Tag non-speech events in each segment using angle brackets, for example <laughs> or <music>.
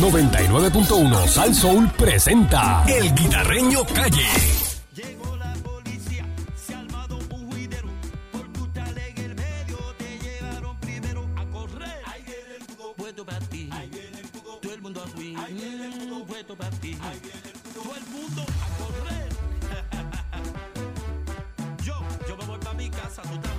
99.1 Sal Soul presenta El Guitarreño Calle. Llegó la policía, se ha armado un juidero. Por tu tal en el medio te llevaron primero a correr. Ahí viene el jugo, puesto para ti. Ahí viene el jugo, todo el mundo a fui. Ahí viene el jugo, puesto para ti. Ahí viene el jugo, todo el mundo a correr. yo, yo me voy para mi casa, tú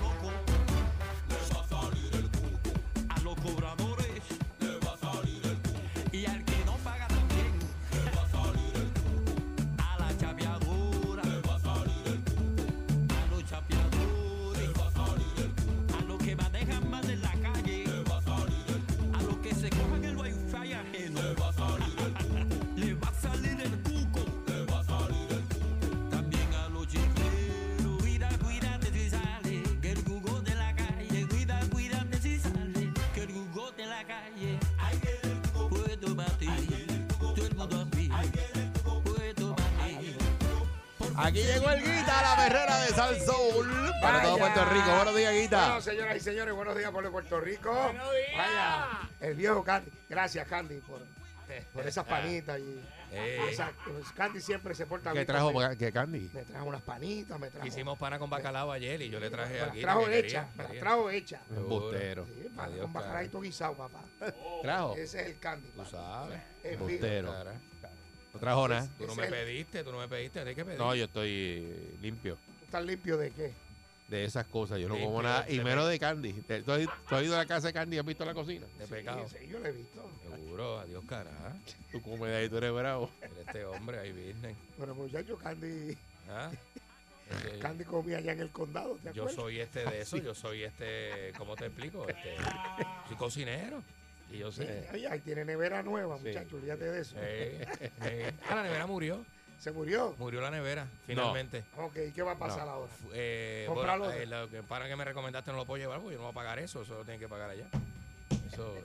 Aquí llegó el Guita, la perrera de Sal Soul. Para todo. Puerto Rico. Buenos días, Guita. Bueno, señoras y señores, buenos días por Puerto Rico. Vaya, el viejo Candy. Gracias, Candy, por, por esas panitas. Y, <laughs> esa- pues, Candy siempre se porta ¿Qué bien. trajo? conmigo. ¿Qué Candy? Me trajo unas panitas, me trajo. Hicimos pana con bacalao ayer y yo le traje me las aquí. trajo quería, me las trajo hechas. Un bustero. Sí, pana Adiós, con bacalaito guisado, papá. ¿Trajo? Ese es el Candy. Tú sabes. Bustero. Trajo nada. Tú no me el- pediste, tú no me pediste, tienes que pedir. No, yo estoy eh, limpio ¿Tú estás limpio de qué? de esas cosas. Yo no Limpio, como nada. Y menos de Candy. ¿Tú has, tú has ido a la casa de Candy y has visto la cocina? De Sí, pecado. sí, yo lo he visto. Seguro, adiós, cara. Tú comes de ahí, tú eres bravo. Este hombre ahí business. Pero muchacho, Candy, ¿Ah? <laughs> Eh, Candy comía allá en el condado, ¿te Yo soy este de eso, yo soy este, ¿cómo te explico? Este, soy cocinero. Y yo sé. Ahí tiene nevera nueva, Sí. muchacho, olvídate de eso. Eh, eh. Ah, la nevera murió. ¿Se murió? Murió la nevera, finalmente. Ok, ¿qué va a pasar No. ahora? Eh, bueno, eh, lo que para que me recomendaste no lo puedo llevar porque yo no voy a pagar eso, eso lo tienen que pagar allá. Eso, <laughs>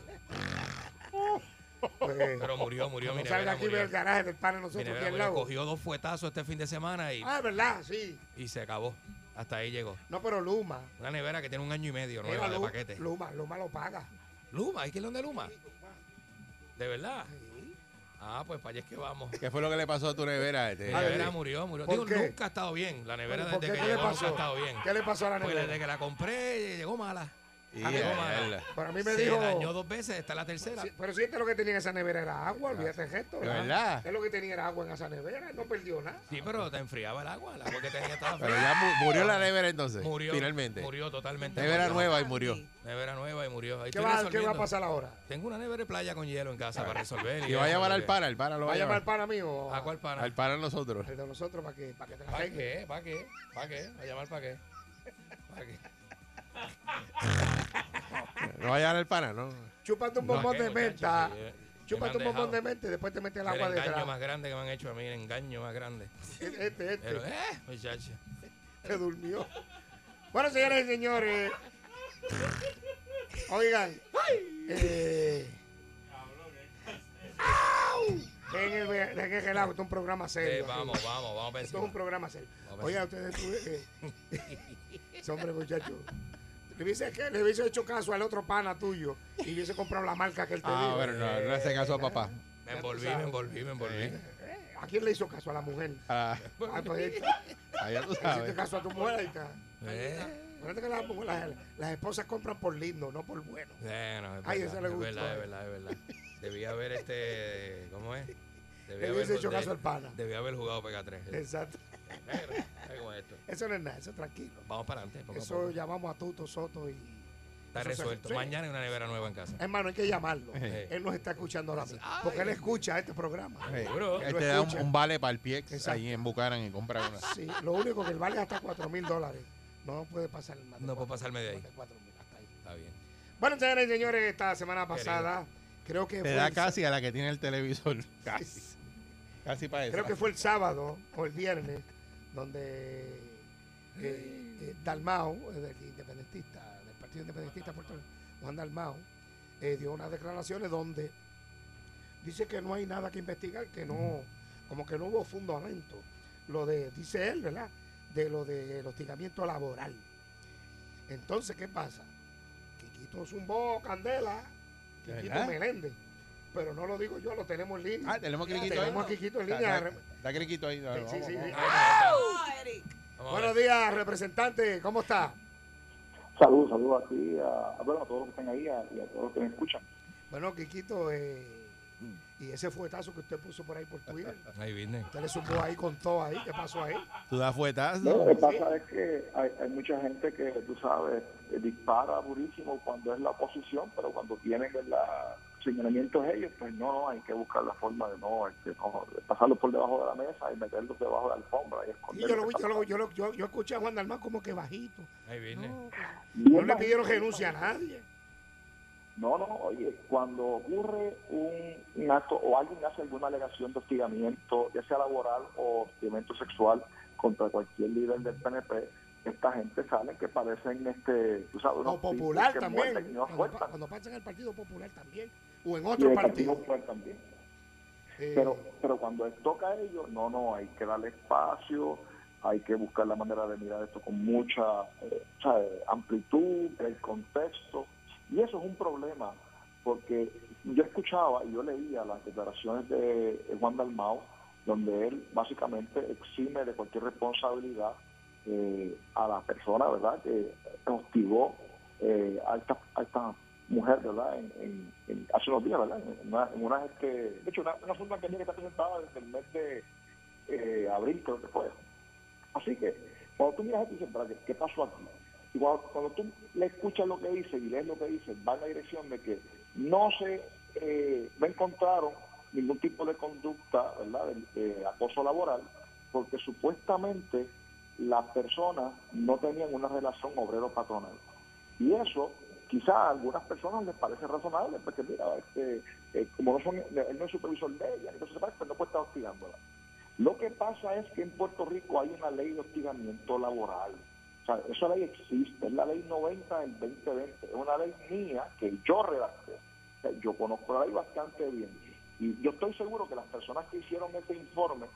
Pues, pero murió, murió mi no salga aquí Murió. el garaje del Mi nosotros nevera aquí al lado. cogió dos fuetazos este fin de semana y, Ah, ¿verdad? Sí. y se acabó. Hasta ahí llegó. No, pero Luma. Una nevera que tiene un año y medio nueva de paquete. Luma, Luma lo paga. Luma, ¿hay que ir donde Luma? ¿De verdad? Ah, pues para allá es que vamos. ¿Qué fue lo que le pasó a tu nevera? Este, Ah, nevera ¿de- murió, murió. ¿Por Digo, qué? nunca ha estado bien. La nevera ¿Por desde qué? que ¿Qué le llegó nunca ha estado bien. ¿Qué le pasó a la Pues nevera? desde que la compré llegó mala. Y Ah, a no, verla. Pero a mí me Se dijo... dañó dos veces, esta es la tercera. Pero si este lo que tenía en esa nevera era agua, olvídate el gesto. ¿De verdad? Es lo que tenía era agua en esa nevera, no perdió nada. Sí, pero te enfriaba el agua. El agua que tenía estaba Pero ya mu- murió la nevera entonces. Murió. Finalmente. Murió totalmente. Nevera nueva y murió. Nevera nueva y murió. Ahí ¿Qué va, ¿Qué va a pasar ahora? Tengo una nevera de playa con hielo en casa para resolver. Y va a llamar al para pana, el pana lo ¿Va a llamar al pana mío? ¿A cuál pana? Al pana nosotros. El de nosotros para que, para la ¿Para qué? ¿Para qué? ¿Para qué? ¿Va a llamar para qué? ¿Para qué? <laughs> No va a al pana, ¿no? Chúpate un bombón ¿qué, de menta. Chúpate un bombón de menta y después te metes el El agua engaño detrás. más grande que me han hecho a mí, el engaño más grande. Este, este, Pero, eh, muchacho. se durmió. Bueno, señores y señores. Oigan. Eh, ¡Au! En el, en el relajo, esto es un programa serio. vamos, vamos, vamos a Esto es un programa serio. Vamos a Oiga, ustedes. eh, <laughs> <laughs> ese hombre, muchacho. Le hubiese, que- le hubiese hecho caso al otro pana tuyo y hubiese comprado la marca que él te Ah, dijo. bueno, no, no hace caso a papá. Me envolví, me envolví, me envolví. Eh, ¿A quién le hizo caso? A la mujer. Ah, Ah, pues, allá tú le hiciste sabes. caso a tu mujer. Ahí está. Eh, Acuérdate que las, las- las esposas compran por lindo, no por bueno. Bueno, es Ay, verdad, ese le es gustó, verdad, eh. es verdad, es verdad. Debía haber este, ¿cómo es? <laughs> Debía Le hubiese hecho de- caso al pana. Debía haber jugado Pega 3. Exacto. Con esto. Eso no es nada, eso tranquilo. Vamos para adelante. poco a Eso poco. llamamos a Tuto Soto y. Está se- resuelto. sí. Mañana hay una nevera nueva en casa. Hermano, hay que llamarlo. Él nos está escuchando ahora mismo. Porque él escucha este programa. Seguro. Él te da un, vale para el pie Exacto. ahí en Bucaran y compra una. Sí, lo único que el vale es hasta 4 mil dólares. No puede pasar más No cuatro- pasarme de ahí. hasta ahí. Está bien. Bueno, señores y señores, esta semana pasada, creo que Te fue da el- casi a la que tiene el televisor. <laughs> Casi. <laughs> Casi para eso. Creo que fue el sábado o el viernes, donde eh, eh, Dalmao, del independentista, del Partido Independentista de Puerto Rico, Juan Dalmao, eh, dio unas declaraciones donde dice que no hay nada que investigar, que no, como que no hubo fundamento. Lo de, dice él, ¿verdad? De lo del hostigamiento laboral. Entonces, ¿qué pasa? Quiquito zumbó candela, ¿De Quiquito? Meléndez. pero no lo digo yo, lo tenemos en línea. Ah, tenemos Criquito ahí. tenemos a Quiquito en línea. Está- Criquito ahí. Vamos, sí, sí, sí. Buenos días, representante, ¿cómo está? Saludos, saludos a ti, a, a- bueno, a todos los que están ahí a- y a todos los que me escuchan. Bueno, Quiquito, eh, y ese fuetazo que usted puso por ahí por Twitter, Ahí viene. usted le zumbó ahí con todo ahí, ¿qué pasó ahí? Tú das fuetazo. No, lo que pasa es que hay, hay mucha gente que, tú sabes, dispara durísimo cuando es la oposición, pero cuando tienen ¿verdad? Señalamientos ellos, pues no, no, hay que buscar la forma de no, este, no, de pasarlos por debajo de la mesa y meterlos debajo de la alfombra y esconderlos. yo, lo, vi- yo, lo, yo, lo- yo, yo escuché a Juan Dalmán como que bajito. Ahí viene. No, no le pidieron renuncia a nadie. No, no, oye, cuando ocurre un, un acto o alguien hace alguna alegación de hostigamiento, ya sea laboral o hostigamiento sexual contra cualquier líder del PNP, esta gente sale que parecen, este, tú sabes, O popular que también. muerden no Cuando, sueltan. pa- cuando pasa en el Partido Popular también. O en Y otro el partido. Popular también. Eh, Pero, pero cuando toca a ellos, no, no, hay que darle espacio, hay que buscar la manera de mirar esto con mucha eh, amplitud, el contexto. Y eso es un problema, porque yo escuchaba y yo leía las declaraciones de Juan Dalmao, donde él básicamente exime de cualquier responsabilidad eh, a la persona, ¿verdad?, que hostigó eh, a, esta, a esta mujer, ¿verdad?, en, en- hace unos días, ¿verdad?, en una, en una, este, de hecho, una, una forma que estar presentada desde el mes de eh, abril, creo que fue. Así que, cuando tú miras esto, dices, "Espera, ¿qué, ¿qué pasó aquí? Y cuando, cuando tú le escuchas lo que dice y lees lo que dice, va en la dirección de que no se eh, no encontraron ningún tipo de conducta, ¿verdad?, de, de acoso laboral, porque supuestamente las personas no tenían una relación obrero-patronal. Y eso quizá a algunas personas les parece razonable, porque mira, este, eh, como no son, no es supervisor de ella, entonces pues no puede estar hostigándola. Lo que pasa es que en Puerto Rico hay una ley de hostigamiento laboral. O sea, esa ley existe, es la ley 90 del 2020, es una ley mía que yo redacté. O sea, yo conozco la ley bastante bien. Y yo estoy seguro que las personas que hicieron este informe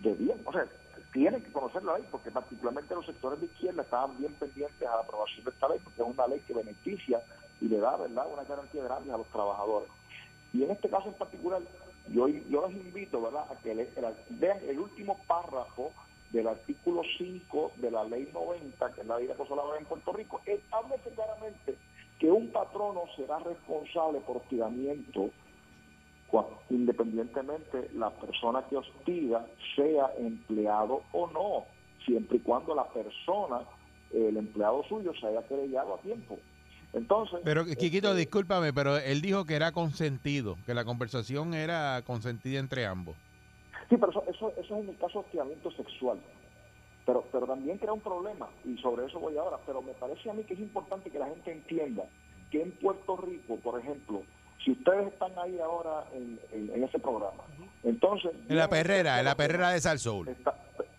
debían, o sea, tienen que conocer la ley, porque particularmente los sectores de izquierda estaban bien pendientes a la aprobación de esta ley, porque es una ley que beneficia y le da, ¿verdad?, una garantía grande a los trabajadores. Y en este caso en particular, yo, yo les invito, ¿verdad?, a que le- vean el último párrafo del artículo 5 de la ley 90, que es la ley de acoso laboral en Puerto Rico, establece claramente que un patrono será responsable por hostigamiento independientemente la persona que hostiga sea empleado o no, siempre y cuando la persona, el empleado suyo, se haya querellado a tiempo. Entonces, Pero, Quiquito, este, discúlpame, pero él dijo que era consentido, que la conversación era consentida entre ambos. Sí, pero eso, eso, eso es en el caso de hostigamiento sexual. Pero, pero también crea un problema, y sobre eso voy ahora. Pero me parece a mí que es importante que la gente entienda que en Puerto Rico, por ejemplo, si ustedes están ahí ahora en, en- en ese programa, entonces... En la perrera, en la perrera de Salsoul. Está,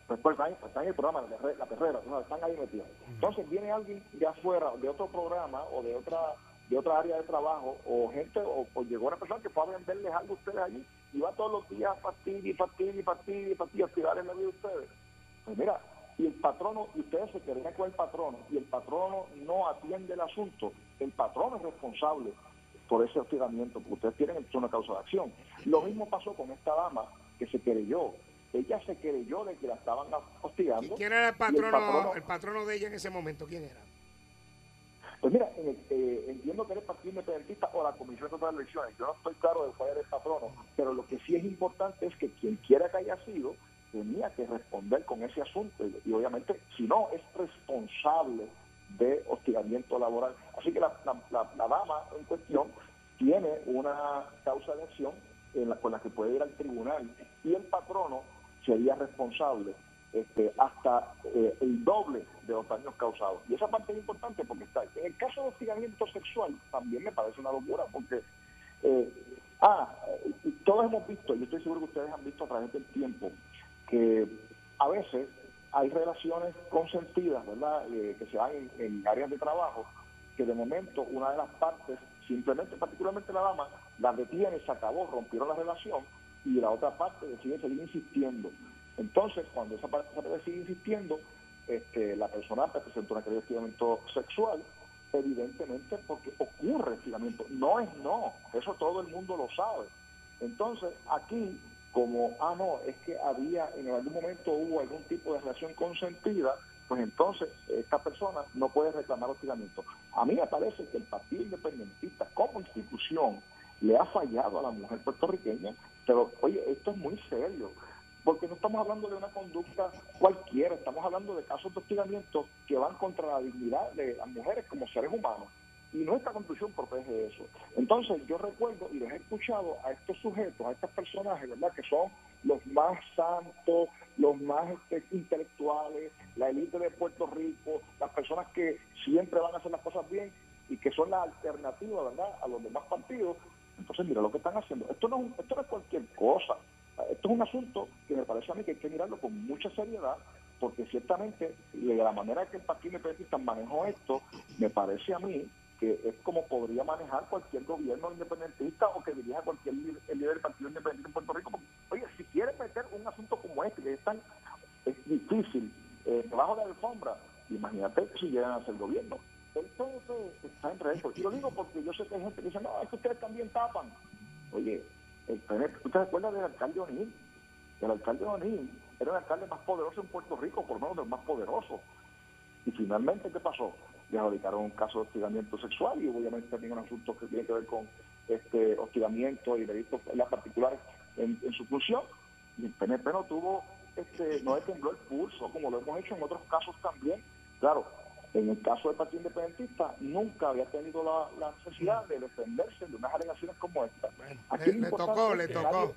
pues, pues, están, están en el programa, la perre- la perrera, ¿no? están ahí metidos. Entonces viene alguien de afuera, de otro programa o de otra de otra área de trabajo, o gente, o, o llegó una persona que fue a venderles algo a ustedes allí, y va todos los días a y fastidiar y fastidiar, a tirar en la vida de ustedes. Pues mira, y el patrono, y ustedes se querían con el patrono, y el patrono no atiende el asunto, el patrono es responsable por ese hostigamiento, porque ustedes tienen una causa de acción. Lo mismo pasó con esta dama que se querelló. Ella se querelló de que la estaban ¿Y hostigando. quién era el y patrono, patrono- el patrono de ella en ese momento? ¿Quién era? Pues mira, en el- eh, entiendo que era el Partido Independentista o la Comisión de Elecciones. Yo no estoy claro de cuál era el patrono, pero lo que sí es importante es que quien quiera que haya sido tenía que responder con ese asunto y, y obviamente, si no, es responsable de hostigamiento laboral. Así que la, la- la- dama en cuestión tiene una causa de acción en la, con la que puede ir al tribunal y el patrono sería responsable este, hasta eh, el doble de los daños causados. Y esa parte es importante porque está. En el caso de hostigamiento sexual también me parece una locura porque, eh, ah, todos hemos visto, yo estoy seguro que ustedes han visto a través del tiempo, que a veces hay relaciones consentidas, ¿verdad?, Eh, que se dan en, áreas de trabajo, que de momento una de las partes, simplemente, particularmente la dama, la detiene, se acabó, rompieron la relación, y la otra parte decide seguir insistiendo. Entonces, cuando esa parte, esa parte sigue insistiendo, este, la persona presenta de hostigamiento sexual, evidentemente porque ocurre hostigamiento. No es no, eso todo el mundo lo sabe. Entonces, aquí, como, ah, no, es que había, en algún momento hubo algún tipo de relación consentida, pues entonces esta persona no puede reclamar hostigamiento. A mí me parece que el Partido Independentista como institución le ha fallado a la mujer puertorriqueña, pero oye, esto es muy serio, porque no estamos hablando de una conducta cualquiera, estamos hablando de casos de hostigamiento que van contra la dignidad de las mujeres como seres humanos. Y nuestra constitución protege eso. Entonces, yo recuerdo y les he escuchado a estos sujetos, a estos personajes, ¿verdad?, que son los más santos, los más este, intelectuales, la élite de Puerto Rico, las personas que siempre van a hacer las cosas bien y que son la alternativa, ¿verdad?, a los demás partidos. Entonces, mira lo que están haciendo. Esto no, esto no es cualquier cosa. Esto es un asunto que me parece a mí que hay que mirarlo con mucha seriedad, porque ciertamente, de la manera que el Partido Independentista manejó esto, me parece a mí que es como podría manejar cualquier gobierno independentista o que dirija cualquier el líder del Partido Independiente en Puerto Rico. Oye, si quieren meter un asunto como este, que es tan es difícil, eh, debajo de la alfombra, imagínate si llegan a ser gobierno. Entonces, está en riesgo. Y lo digo porque yo sé que hay gente que dice, no, es que ustedes también tapan. Oye, el PNP, ¿usted se acuerda del alcalde O'Neill? El alcalde O'Neill era el alcalde más poderoso en Puerto Rico, por lo menos el más poderoso. Y finalmente, ¿qué pasó? Le adjudicaron un caso de hostigamiento sexual y obviamente también un asunto que tiene que ver con este hostigamiento y delitos en las particulares en, en su función. Y el PNP no tuvo, este, no le tembló el pulso, como lo hemos hecho en otros casos también. Claro, en el caso del Partido Independentista nunca había tenido la, la necesidad de defenderse de unas alegaciones como esta. Aquí Le, tocó, es le tocó. nadie-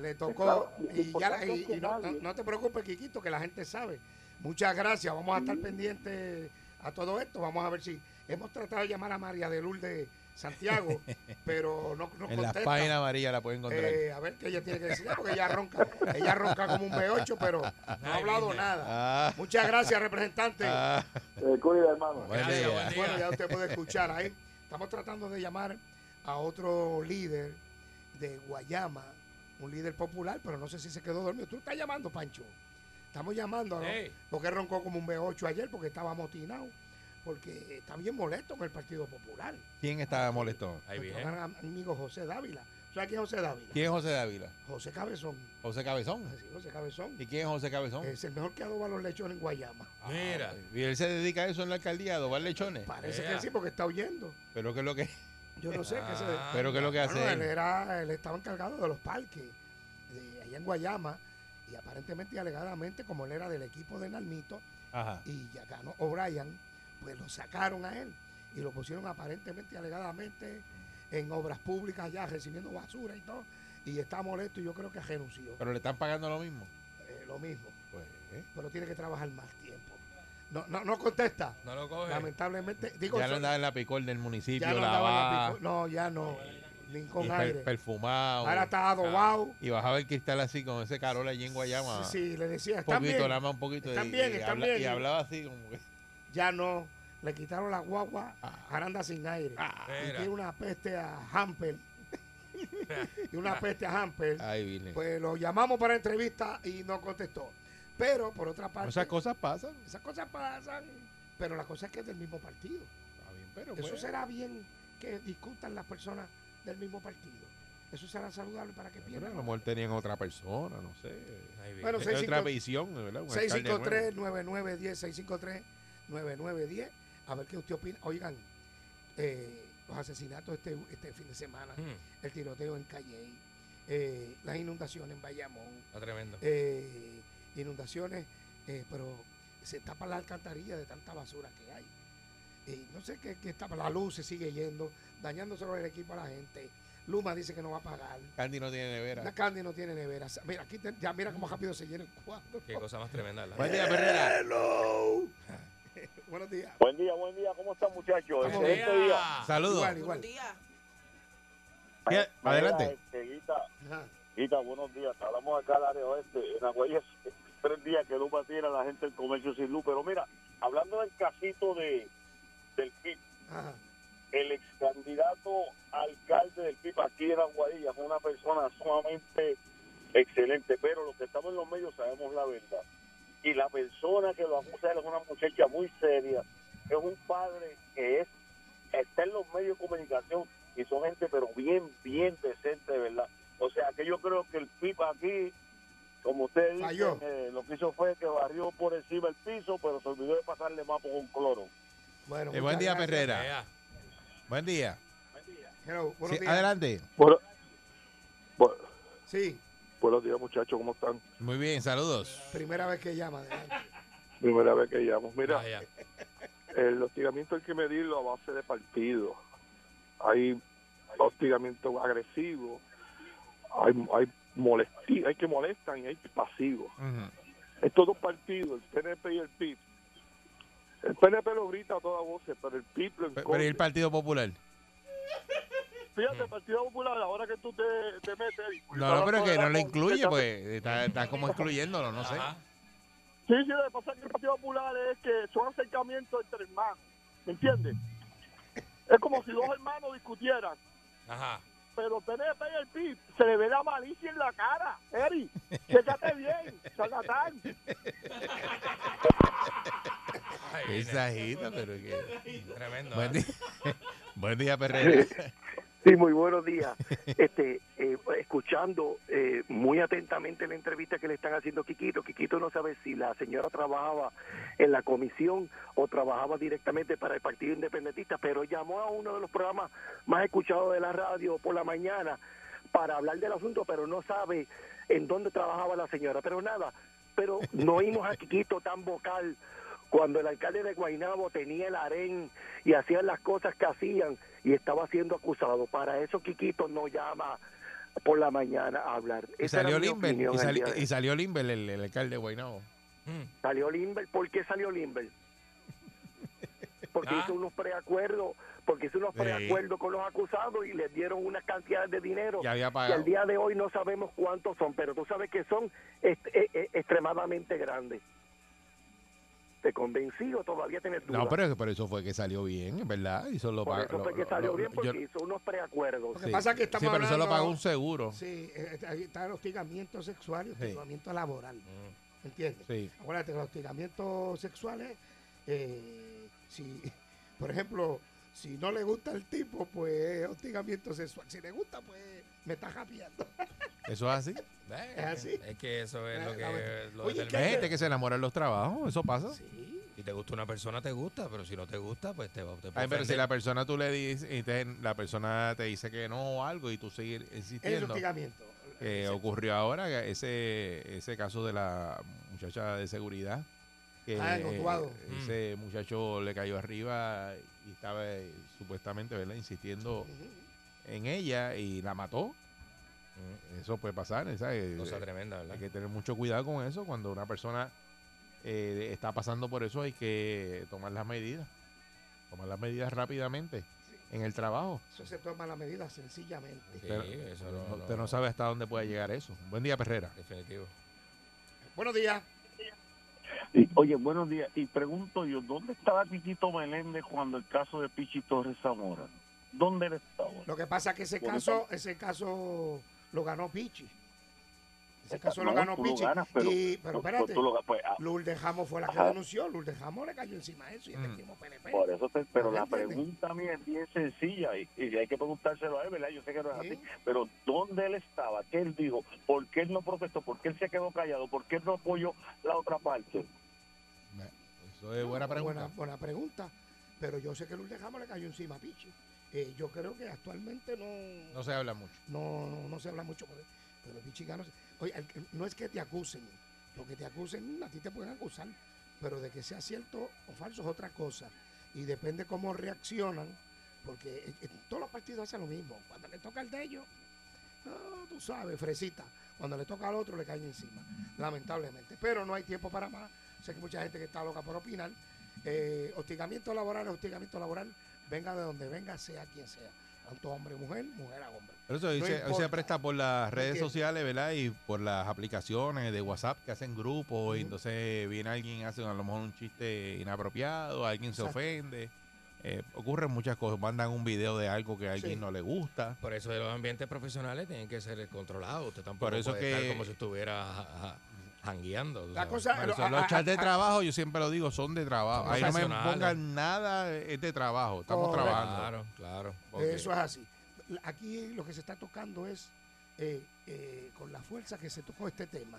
Le tocó. y ya, y- es que y no, no- nadie- no te preocupes, Quiquito, que la gente sabe. Muchas gracias. Vamos a estar pendientes a todo esto. Vamos a ver si hemos tratado de llamar a María de Lourdes Santiago, <laughs> pero no nos En contesta. páginas amarillas la pueden encontrar. Eh, a ver qué ella tiene que decir, porque ella ronca, ella ronca como un B8, pero no ha hablado nada. Ah, Muchas gracias, representante. ah, Eh, cuida, hermano. buen Gracias, día. buen día. Bueno, ya usted puede escuchar ahí. Estamos tratando de llamar a otro líder de Guayama, un líder popular, pero no sé si se quedó dormido. Tú estás llamando, Pancho. Estamos llamando, ¿no? Hey. Porque roncó como un B8 ayer porque estaba amotinado, porque está bien molesto con el Partido Popular. ¿Quién está molesto? Ahí Nuestro viene. amigo José Dávila. ¿Sabes quién es José Dávila? ¿Quién es José Dávila? José Cabezón. José Cabezón. Sí, José Cabezón. ¿Y quién es José Cabezón? Es el mejor que adoba los lechones en Guayama. Mira. Y él se dedica a eso en la alcaldía, a adobar lechones. Parece que sí, porque está huyendo. Pero ¿qué es lo que, Yo no sé qué se... Ah, pero qué es lo que hace Bueno, él, él? era, él estaba encargado de los parques de allá en Guayama y aparentemente y alegadamente, como él era del equipo de Nalmito Ajá. y ya ganó O'Brien, pues lo sacaron a él y lo pusieron aparentemente y alegadamente en obras públicas ya recibiendo basura y todo y está molesto y yo creo que renunció. Pero le están pagando lo mismo. Eh, lo mismo, Pues, ¿eh? pero tiene que trabajar más tiempo. No, no, no contesta. No lo coge. Lamentablemente, digo, ya no andaba en la picor del municipio, ya no andaba en la lavaba, pico- No, ya no, con y per- perfumado. Ahora está adobado. Y bajaba el cristal así con ese carol allí en Guayama. Sí, sí, le decía, un están poquito, bien. nada más un poquito. Están y, bien, y están habla- bien. y hablaba así como que... Ya no, le quitaron la guagua a anda sin aire. y Mira. tiene una peste a Hamper. <laughs> y una peste a Hamper. Ay. Pues lo llamamos para entrevista y no contestó. Pero por otra parte, Esas cosas pasan. esas cosas pasan. Pero la cosa es que es del mismo partido. Está bien, pero Eso pues, será bien que discutan las personas del mismo partido. Eso será saludable para que pero pierdan. a lo mejor tenían otra persona, no sé. Bueno, Es seis, otra cinco- visión, ¿verdad? Un alcalde nuevo. 653-9910, 653-9910. A ver qué usted opina. Oigan, eh, los asesinatos este, este fin de semana, Mm, el tiroteo en Calley, eh, las inundaciones en Bayamón, está tremendo. eh, inundaciones, eh, pero se tapa la alcantarilla de tanta basura que hay. Y no sé qué, qué tapa, la luz se sigue yendo, dañándoselo el equipo a la gente. Luma dice que no va a pagar. Candy no tiene nevera. La Candy no tiene nevera. Mira, aquí te- ya mira cómo rápido se llena el cuadro. Qué cosa más tremenda. ¿verdad? Buen día, Perrera. Hello. <laughs> Buenos días. Buen día, buen día. ¿Cómo están, muchachos? Excelente bien. día. Saludos. Igual, igual. ¿Qué? Mira, Adelante. este, Guita, Ajá. Guita, buenos días. Hablamos acá del área oeste. En Aguayas, tres días que Luma tiene a la gente el comercio sin luz. Pero mira, hablando del casito de del PIB, Ajá. el ex candidato alcalde del PIB aquí en Aguadilla es una persona sumamente excelente, pero los que estamos en los medios sabemos la verdad. Y la persona que lo acusa es una muchacha muy seria, es un padre que es está en los medios de comunicación y son gente pero bien, bien decente, de verdad. que yo creo que el PIB aquí, como ustedes Falló. dicen, eh, lo que hizo fue que barrió por encima el piso, pero se olvidó de pasarle más por un cloro. Bueno, Eh, buen día, gracias. Perrera. Buen día. Hello, buenos Sí, días. adelante. Bueno, bu- Sí, buenos días, muchachos, ¿cómo están? Muy bien, saludos. primera vez que llama. adelante. Primera vez que llamo. Mira, el hostigamiento hay que medirlo a base de partido. Hay hostigamiento agresivo, hay, hay molesti hay que molestan y hay pasivos. Ujú. Estos dos partidos, el PNP y el PIB, el PNP lo grita a toda voz, pero el PIB lo Pe- Pero ¿y el Partido Popular? Fíjate, el Partido Popular, ahora que tú te, te metes... No, no, pero que no lo incluye, pues está, está como <laughs> excluyéndolo, no sé. Ajá. Sí, sí, lo que pasa es que el Partido Popular es que son acercamientos entre hermanos, ¿me entiendes? Es como si dos hermanos discutieran, Ajá. pero el PNP y el PIB se le ve la malicia en la cara. Eri, chécate bien, charlatán. <laughs> Esa pero que... Tremendo. Buen ¿eh? día, <laughs> Buen día Perrera. Sí, muy buenos días. Este, eh, escuchando eh, muy atentamente la entrevista que le están haciendo a Quiquito. Quiquito no sabe si la señora trabajaba en la comisión o trabajaba directamente para el Partido Independentista, pero llamó a uno de los programas más escuchados de la radio por la mañana para hablar del asunto, pero no sabe en dónde trabajaba la señora. Pero nada, pero no oímos a Quiquito tan vocal cuando el alcalde de Guaynabo tenía el harén y hacían las cosas que hacían y estaba siendo acusado. Para eso Quiquito no llama por la mañana a hablar. Y Esa salió Limber, y, sali- de y salió Limber, el, el alcalde de Guaynabo. Mm. Salió Limber, ¿por qué salió Limber? Porque Ah. hizo unos preacuerdos, porque hizo unos Sí. preacuerdos con los acusados y les dieron una cantidad de dinero Ya había que pagado. al día de hoy no sabemos cuántos son, pero tú sabes que son est- eh, eh, extremadamente grandes. ¿Te convencí o todavía tienes dudas? No, pero por eso fue que salió bien, ¿verdad? Hizo lo Por eso lo- fue que salió lo- bien yo- porque hizo unos preacuerdos. Lo que sí. pasa es que estamos Sí, pero eso lo hablando- pagó un seguro. Sí, eh, ahí está el hostigamiento sexual y el Sí. hostigamiento laboral. Mm. ¿Entiendes? Sí. Acuérdate que los hostigamientos sexuales, eh, si, <laughs> por ejemplo, si no le gusta el tipo, pues es hostigamiento sexual. Si le gusta, pues me está japeando. <laughs> Eso es así. ¿Es así? Es que eso es lo que verdad. lo Oye, determina. Hay gente que se enamora en los trabajos, eso pasa. Sí. Si te gusta una persona, te gusta, pero si no te gusta, pues te va te Ay, pero si la persona tú le dices, y te- la persona te dice que no o algo y tú sigues Es insistiendo. hostigamiento. que ocurrió ahora, que ese, ese caso de la muchacha de seguridad. Que Ah, eh, ese muchacho le cayó arriba y estaba eh, supuestamente ¿verdad? insistiendo en ella y la mató. Mm. Eso puede pasar, ¿sabes? Cosa Eh, tremenda, ¿verdad? Hay que tener mucho cuidado con eso. Cuando una persona eh, está pasando por eso hay que tomar las medidas. Tomar las medidas rápidamente en el trabajo. Eso se toma la medida sencillamente. Sí, Pero- eso no- no, usted no sabe hasta dónde puede llegar eso. Buen día, Perrera. Definitivo. Buenos días. Y, oye, buenos días. Y pregunto yo, ¿dónde estaba Quiquito Meléndez cuando el caso de Pichi Torres Zamora? ¿Dónde él estaba? Lo que pasa es que ese caso, ese caso lo ganó Pichi. Ese caso No, lo ganó lo Pichi. ganas, pero- y, pero Tú- espérate, tú lo- pues, ah, Lourdes Jamo fue la que Ajá. denunció. Lourdes Jamo le cayó encima de eso y Mm. este mismo PNP. Por eso, te- pero ¿No la entiendes? pregunta mía es bien sencilla y, y hay que preguntárselo a él, ¿verdad? Yo sé que no es Sí. así, pero ¿dónde él estaba? ¿Qué él dijo? ¿Por qué él no protestó? ¿Por qué él se quedó callado? ¿Por qué él no apoyó la otra parte? Eso es buena pregunta. Buena, buena pregunta. Pero yo sé que Lourdes Jamo le cayó encima a Pichi. Eh, yo creo que actualmente no, No se habla mucho. no, no, no se habla mucho, pero, pero Pichi ganó. Oye, el no es que te acusen. Lo que te acusen, a ti te pueden acusar. Pero de que sea cierto o falso es otra cosa. Y depende cómo reaccionan. Porque todos los partidos hacen lo mismo. Cuando le toca el de ellos, no, tú sabes, fresita. Cuando le toca al otro, le caen encima. Lamentablemente. Pero no hay tiempo para más. Sé que mucha gente que está loca por opinar. Eh, hostigamiento laboral hostigamiento laboral. Venga de donde venga, sea quien sea. Tanto hombre, mujer, mujer a hombre. Pero eso hoy, No se, hoy se importa. presta por las redes entiendes? sociales, ¿verdad? Y por las aplicaciones de WhatsApp que hacen grupos. Y entonces viene alguien, hace a lo mejor un chiste inapropiado, alguien se ofende. Eh, ocurren muchas cosas. Mandan un video de algo que a alguien Sí. no le gusta. Por eso los ambientes profesionales tienen que ser controlados. Usted tampoco Por eso puede que- estar como si estuviera jangueando. La sabes. cosa, a- los a- chats de a- trabajo, yo siempre lo digo, son de trabajo. Ahí no me pongan nada, es de trabajo. Estamos Correcto. trabajando. Claro, claro. Eso es así. Aquí lo que se está tocando es eh, eh, con la fuerza que se tocó este tema,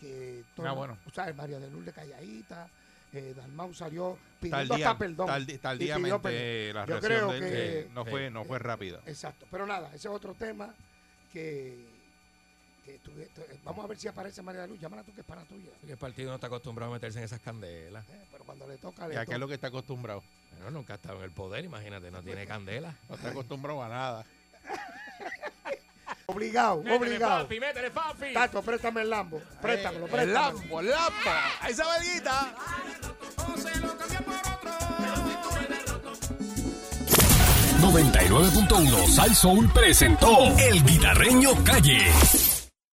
que todo, Ah, bueno. o sea, María de Lourdes calladita, eh, Dalmau salió pidiendo Tardía- hasta perdón. pidió tardíamente perdón. la Yo reacción creo de él, que eh, no, fue, no fue rápida. Exacto, pero nada, ese es otro tema que, que tu- eh, vamos a ver si aparece María de Luz, llámala tú que es para tuya. El partido no está acostumbrado a meterse en esas candelas. Eh, pero cuando le toca, Y le acá es lo que está acostumbrado. Bueno, nunca ha estado en el poder, imagínate, no tiene candela. <laughs> No está acostumbrado a nada. <laughs> Obligado, obligado. papi, métele, papi. Tato, préstame el Lambo. Préstamelo, El préstamelo. Lambo, el Lambo. Ahí se verguita. 99.1 Sal Soul presentó El Guitarreño Calle.